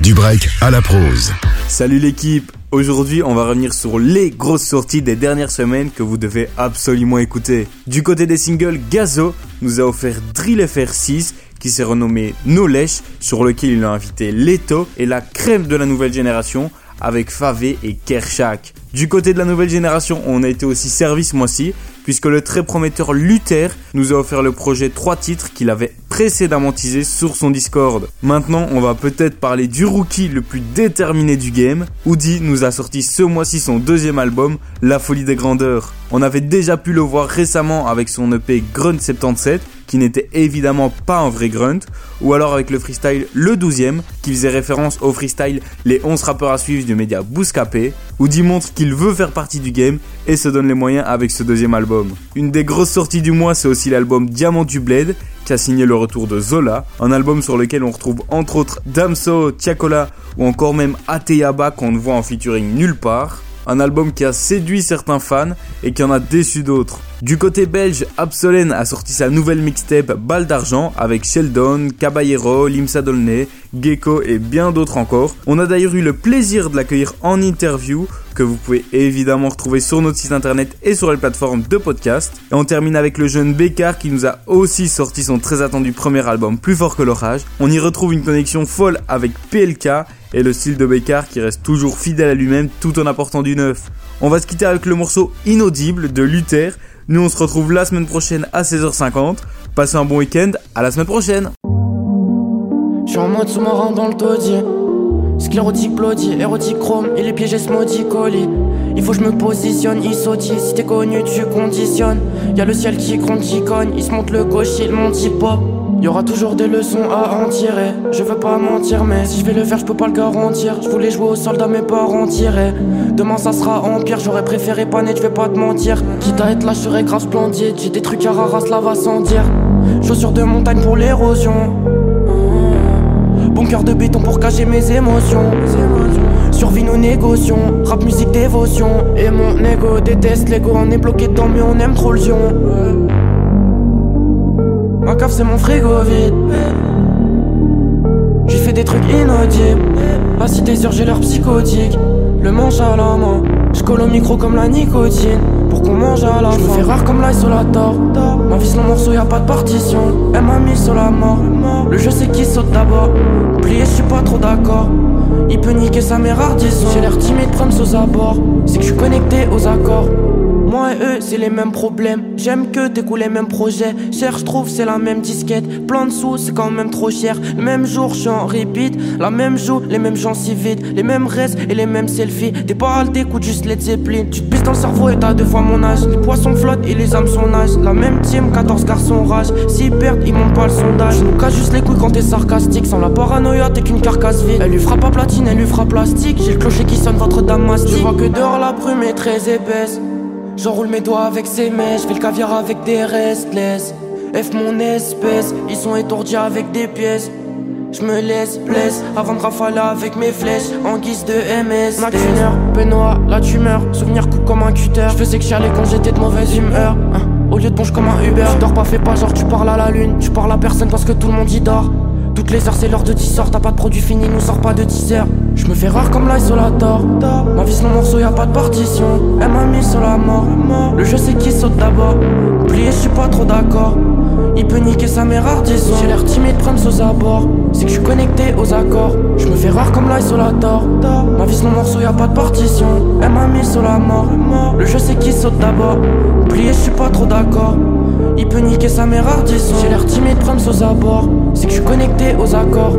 Du break à la prose. Salut l'équipe Aujourd'hui, on va revenir sur les grosses sorties des dernières semaines que vous devez absolument écouter. Du côté des singles, Gazo nous a offert Drill FR6 qui s'est renommé Knowledge, sur lequel il a invité Leto et la crème de la nouvelle génération avec Favé et Kershak. Du côté de la nouvelle génération, on a été aussi service mois-ci, puisque le très prometteur Luther nous a offert le projet 3 titres qu'il avait précédemment teasé sur son Discord. Maintenant, on va peut-être parler du rookie le plus déterminé du game. Woody nous a sorti ce mois-ci son deuxième album, La Folie des Grandeurs. On avait déjà pu le voir récemment avec son EP Grunt 77, qui n'était évidemment pas un vrai grunt, ou alors avec le freestyle Le 12ème, qui faisait référence au freestyle Les 11 rappeurs à suivre du média Bouscapé, Woody montre qu'il veut faire partie du game et se donne les moyens avec ce deuxième album. Une des grosses sorties du mois, c'est aussi l'album Diamant du Blade, qui a signé le retour de Zola, un album sur lequel on retrouve entre autres Damso, Tiakola ou encore même Ateyaba qu'on ne voit en featuring nulle part. Un album qui a séduit certains fans et qui en a déçu d'autres. Du côté belge, Absolen a sorti sa nouvelle mixtape Balle d'argent avec Sheldon, Caballero, Limsa Dolné, Gecko et bien d'autres encore. On a d'ailleurs eu le plaisir de l'accueillir en interview que vous pouvez évidemment retrouver sur notre site internet et sur les plateformes de podcast. Et on termine avec le jeune Bécard qui nous a aussi sorti son très attendu premier album Plus fort que l'orage. On y retrouve une connexion folle avec PLK et le style de Bécard qui reste toujours fidèle à lui-même tout en apportant du neuf. On va se quitter avec le morceau Inaudible de Luther nous, on se retrouve la semaine prochaine à 16h50. Passez un bon week-end. À la semaine prochaine. Je suis en mode sous-marin dans le taudis. Sclérotique, blody, érotique, chrome. Et les pièges maudit colis. Il faut que je me positionne, il sautille. Si t'es connu, tu conditionnes. Y'a le ciel qui gronde, qui cogne. Il se monte le gauche, il monte hip-hop. Y aura toujours des leçons à en tirer. Je veux pas mentir, mais si je vais le faire, je peux pas le garantir. Je voulais jouer au soldat, mes parents tiraient. Demain ça sera en pire, j'aurais préféré pas net, je vais pas te mentir. Quitte à être là, je serais grave splendide. J'ai des trucs à raras, là va sans dire. Chaussures de montagne pour l'érosion. Bon cœur de béton pour cacher mes émotions. Survie nos négocions, rap musique dévotion. Et mon ego déteste l'ego, on est bloqué dedans mais on aime trop le zion. Cave c'est mon frigo vide. J'ai fait des trucs inaudibles. La cité sur j'ai l'air psychotique. Le manche à la main. J'colle au micro comme la nicotine. Pour qu'on mange à la fin. fais rare comme l'isolator. Ma vie c'est morceau, y a pas de partition. Elle m'a mis sur la mort. Le jeu c'est qui saute d'abord. Plié, je suis pas trop d'accord. Il peut niquer sa mère disons. J'ai l'air timide, prendre aux abords. C'est que je suis connecté aux accords. Moi et eux, c'est les mêmes problèmes. J'aime que t'écoutes les mêmes projets. Cherche, trouve, c'est la même disquette. Plein de sous, c'est quand même trop cher. Le même jour, je en repeat. La même jour, les mêmes gens si vite. Les mêmes restes et les mêmes selfies. Des paroles, t'écoutes juste les Zeppelin. Tu te pisses dans le cerveau et t'as deux fois mon âge. Les poissons flottent et les âmes sont âge. La même team, 14 garçons rage. S'ils perdent, ils montent pas le sondage. Nous cache juste les couilles quand t'es sarcastique. Sans la paranoïa, t'es qu'une carcasse vide. Elle lui fera pas platine, elle lui fera plastique. J'ai le clocher qui sonne, votre dame mastique. Je vois que dehors la brume est très épaisse. J'enroule mes doigts avec ces mèches, fais le caviar avec des restless. F mon espèce, ils sont étourdis avec des pièces. Je me laisse blesse avant de rafaler avec mes flèches en guise de MS. Macuneur, peignoir, la tumeur, souvenir coupe comme un cutter. Je faisais que chialer quand j'étais de mauvaise humeur. Hein, au lieu de ponche comme un Uber, tu dors pas, fais pas genre tu parles à la lune. Tu parles à personne parce que tout le monde y dort. Toutes les heures c'est l'heure de 10 heures, t'as pas de produit fini, nous sort pas de 10 heures. Je me fais rare comme l'isolator. Ma vie c'est mon morceau, y a pas de partition. Elle m'a mis sur la mort. Le jeu c'est qui saute d'abord. Plié, je suis pas trop d'accord. Il peut niquer sa mère disons. J'ai l'air timide, prendre aux abords. C'est que je suis connecté aux accords. Je me fais rare comme l'isolator. Ma vie c'est mon morceau, y a pas de partition. Elle m'a mis sur la mort. Le jeu c'est qui saute d'abord. Plié, je suis pas trop d'accord. Il peut niquer sa mère disons. J'ai l'air timide, prendre aux abords. C'est que je suis connecté aux accords.